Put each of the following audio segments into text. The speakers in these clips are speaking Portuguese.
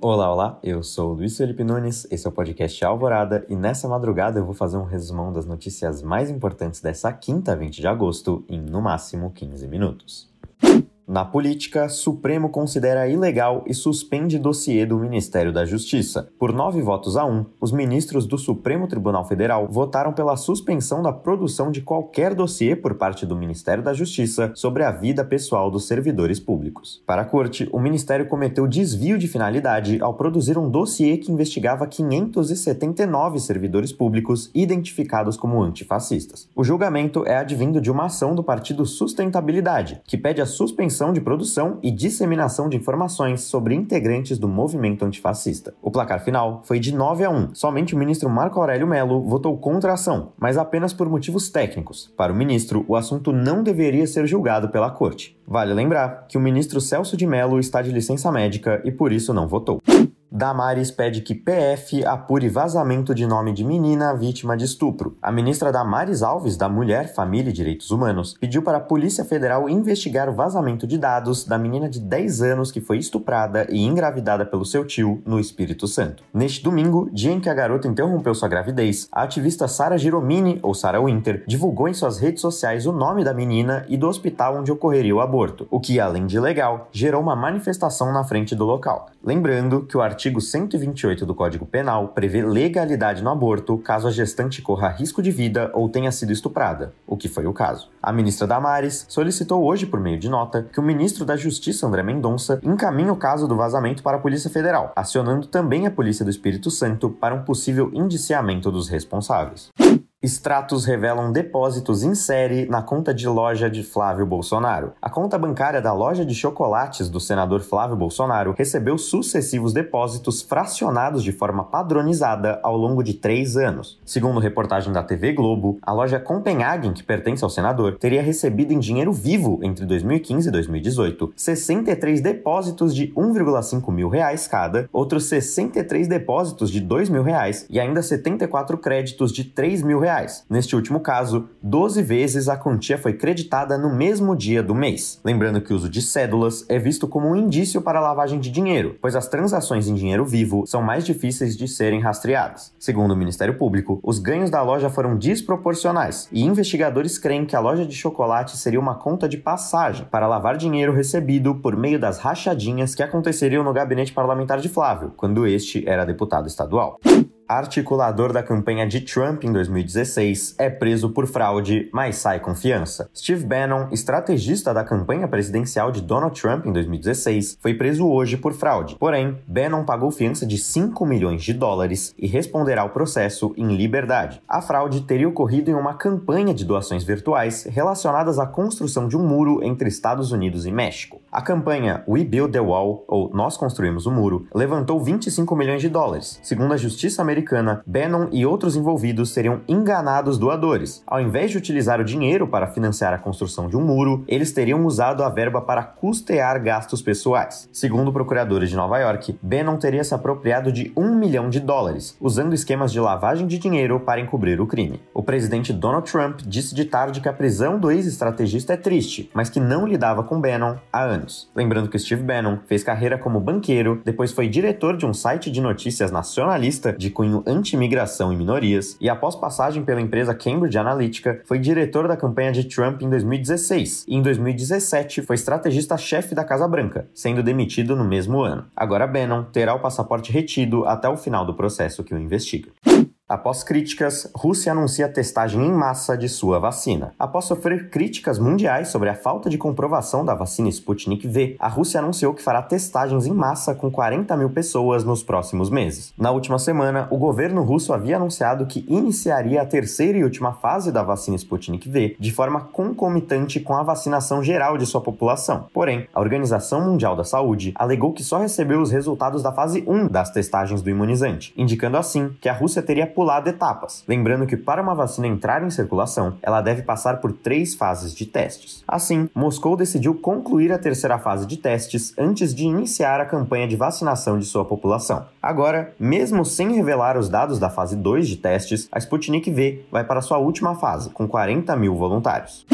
Olá, olá, eu sou Luiz Felipe Nunes, esse é o podcast Alvorada e nessa madrugada eu vou fazer um resumão das notícias mais importantes dessa quinta, 20 de agosto, em no máximo 15 minutos. Na política, Supremo considera ilegal e suspende dossiê do Ministério da Justiça. Por nove votos a um, os ministros do Supremo Tribunal Federal votaram pela suspensão da produção de qualquer dossiê por parte do Ministério da Justiça sobre a vida pessoal dos servidores públicos. Para a corte, o Ministério cometeu desvio de finalidade ao produzir um dossiê que investigava 579 servidores públicos identificados como antifascistas. O julgamento é advindo de uma ação do Partido Sustentabilidade, que pede a suspensão de produção e disseminação de informações sobre integrantes do movimento antifascista. O placar final foi de 9 a 1. Somente o ministro Marco Aurélio Melo votou contra a ação, mas apenas por motivos técnicos. Para o ministro, o assunto não deveria ser julgado pela corte. Vale lembrar que o ministro Celso de Mello está de licença médica e por isso não votou. Damares pede que PF apure vazamento de nome de menina vítima de estupro. A ministra Damares Alves, da Mulher, Família e Direitos Humanos, pediu para a Polícia Federal investigar o vazamento de dados da menina de 10 anos que foi estuprada e engravidada pelo seu tio no Espírito Santo. Neste domingo, dia em que a garota interrompeu sua gravidez, a ativista Sara Giromini, ou Sara Winter, divulgou em suas redes sociais o nome da menina e do hospital onde ocorreria o aborto, o que, além de legal, gerou uma manifestação na frente do local. Lembrando que o artigo 128 do Código Penal prevê legalidade no aborto caso a gestante corra risco de vida ou tenha sido estuprada, o que foi o caso. A ministra Damares solicitou hoje, por meio de nota, que o ministro da Justiça, André Mendonça, encaminhe o caso do vazamento para a Polícia Federal, acionando também a Polícia do Espírito Santo para um possível indiciamento dos responsáveis. Extratos revelam depósitos em série na conta de loja de Flávio Bolsonaro. A conta bancária da loja de chocolates do senador Flávio Bolsonaro recebeu sucessivos depósitos fracionados de forma padronizada ao longo de três anos. Segundo reportagem da TV Globo, a loja Copenhagen, que pertence ao senador, teria recebido em dinheiro vivo entre 2015 e 2018 63 depósitos de 1,5 mil reais cada, outros 63 depósitos de 2 mil reais e ainda 74 créditos de 3 mil reais reais. Neste último caso, 12 vezes a quantia foi creditada no mesmo dia do mês. Lembrando que o uso de cédulas é visto como um indício para lavagem de dinheiro, pois as transações em dinheiro vivo são mais difíceis de serem rastreadas. Segundo o Ministério Público, os ganhos da loja foram desproporcionais e investigadores creem que a loja de chocolate seria uma conta de passagem para lavar dinheiro recebido por meio das rachadinhas que aconteceriam no gabinete parlamentar de Flávio, quando este era deputado estadual articulador da campanha de Trump em 2016, é preso por fraude, mas sai com fiança. Steve Bannon, estrategista da campanha presidencial de Donald Trump em 2016, foi preso hoje por fraude. Porém, Bannon pagou fiança de 5 milhões de dólares e responderá ao processo em liberdade. A fraude teria ocorrido em uma campanha de doações virtuais relacionadas à construção de um muro entre Estados Unidos e México. A campanha We Build the Wall, ou Nós Construímos o Muro, levantou 25 milhões de dólares. Segundo a justiça americana, Bannon e outros envolvidos seriam enganados doadores. Ao invés de utilizar o dinheiro para financiar a construção de um muro, eles teriam usado a verba para custear gastos pessoais. Segundo procuradores de Nova York, Bannon teria se apropriado de um milhão de dólares, usando esquemas de lavagem de dinheiro para encobrir o crime. O presidente Donald Trump disse de tarde que a prisão do ex-estrategista é triste, mas que não lidava com Bannon há anos. Lembrando que Steve Bannon fez carreira como banqueiro, depois foi diretor de um site de notícias nacionalista de cunho cunho anti-imigração e minorias, e após passagem pela empresa Cambridge Analytica, foi diretor da campanha de Trump em 2016 e em 2017 foi estrategista-chefe da Casa Branca, sendo demitido no mesmo ano. Agora Bannon terá o passaporte retido até o final do processo que o investiga. Após críticas, Rússia anuncia testagem em massa de sua vacina. Após sofrer críticas mundiais sobre a falta de comprovação da vacina Sputnik V, a Rússia anunciou que fará testagens em massa com 40 mil pessoas nos próximos meses. Na última semana, o governo russo havia anunciado que iniciaria a terceira e última fase da vacina Sputnik V de forma concomitante com a vacinação geral de sua população. Porém, a Organização Mundial da Saúde alegou que só recebeu os resultados da fase 1 das testagens do imunizante, indicando assim que a Rússia teria pulado etapas. Lembrando que para uma vacina entrar em circulação, ela deve passar por três fases de testes. Assim, Moscou decidiu concluir a terceira fase de testes antes de iniciar a campanha de vacinação de sua população. Agora, mesmo sem revelar os dados da fase 2 de testes, a Sputnik V vai para sua última fase, com 40 mil voluntários.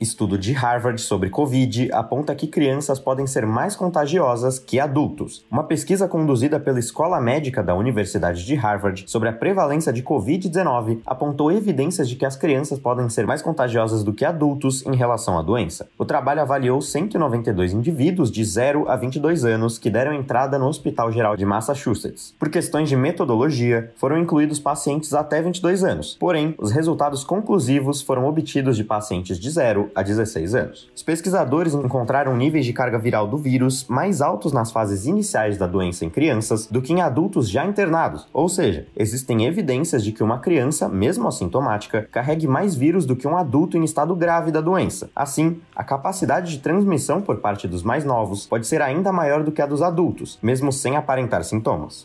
Estudo de Harvard sobre Covid aponta que crianças podem ser mais contagiosas que adultos. Uma pesquisa conduzida pela Escola Médica da Universidade de Harvard sobre a prevalência de Covid-19 apontou evidências de que as crianças podem ser mais contagiosas do que adultos em relação à doença. O trabalho avaliou 192 indivíduos de 0 a 22 anos que deram entrada no Hospital Geral de Massachusetts. Por questões de metodologia, foram incluídos pacientes até 22 anos. Porém, os resultados conclusivos foram obtidos de pacientes de 0 a 16 anos. Os pesquisadores encontraram níveis de carga viral do vírus mais altos nas fases iniciais da doença em crianças do que em adultos já internados, ou seja, existem evidências de que uma criança, mesmo assintomática, carregue mais vírus do que um adulto em estado grave da doença. Assim, a capacidade de transmissão por parte dos mais novos pode ser ainda maior do que a dos adultos, mesmo sem aparentar sintomas.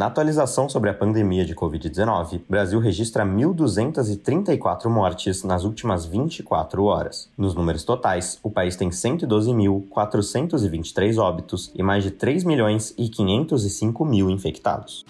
Na atualização sobre a pandemia de Covid-19, o Brasil registra 1.234 mortes nas últimas 24 horas. Nos números totais, o país tem 112.423 óbitos e mais de 3 milhões e 505 mil infectados.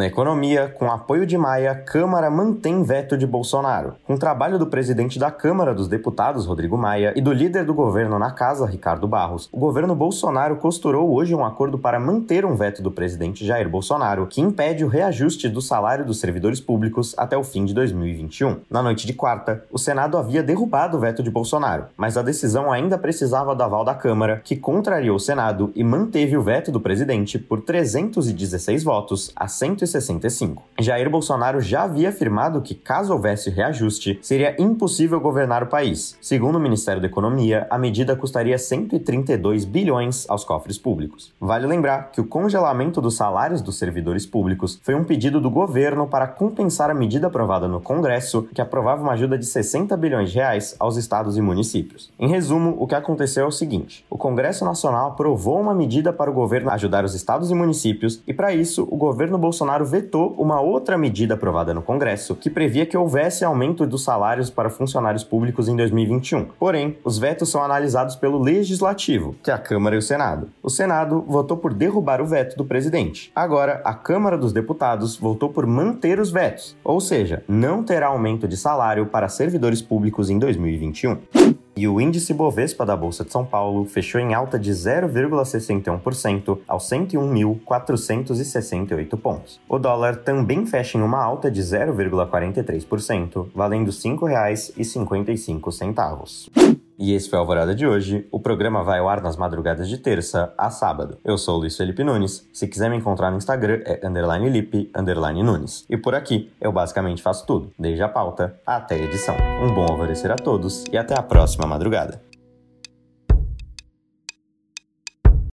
Na economia, com apoio de Maia, Câmara mantém veto de Bolsonaro. Com trabalho do presidente da Câmara dos Deputados, Rodrigo Maia, e do líder do governo na casa, Ricardo Barros, o governo Bolsonaro costurou hoje um acordo para manter um veto do presidente Jair Bolsonaro, que impede o reajuste do salário dos servidores públicos até o fim de 2021. Na noite de quarta, o Senado havia derrubado o veto de Bolsonaro, mas a decisão ainda precisava do aval da Câmara, que contrariou o Senado e manteve o veto do presidente por 316 votos a 100 165. Jair Bolsonaro já havia afirmado que, caso houvesse reajuste, seria impossível governar o país. Segundo o Ministério da Economia, a medida custaria 132 bilhões aos cofres públicos. Vale lembrar que o congelamento dos salários dos servidores públicos foi um pedido do governo para compensar a medida aprovada no Congresso, que aprovava uma ajuda de 60 bilhões de reais aos estados e municípios. Em resumo, o que aconteceu é o seguinte: o Congresso Nacional aprovou uma medida para o governo ajudar os estados e municípios, e para isso, o governo Bolsonaro Bolsonaro vetou uma outra medida aprovada no Congresso que previa que houvesse aumento dos salários para funcionários públicos em 2021. Porém, os vetos são analisados pelo Legislativo, que é a Câmara e o Senado. O Senado votou por derrubar o veto do presidente. Agora, a Câmara dos Deputados votou por manter os vetos, ou seja, não terá aumento de salário para servidores públicos em 2021 e o índice Bovespa da Bolsa de São Paulo fechou em alta de 0,61% aos 101.468 pontos. O dólar também fecha em uma alta de 0,43%, valendo R$ 5,55. E esse foi a Alvorada de hoje. O programa vai ao ar nas madrugadas de terça a sábado. Eu sou o Luiz Felipe Nunes. Se quiser me encontrar no Instagram é underline lip, underline Nunes. E por aqui eu basicamente faço tudo, desde a pauta até a edição. Um bom alvorecer a todos e até a próxima madrugada.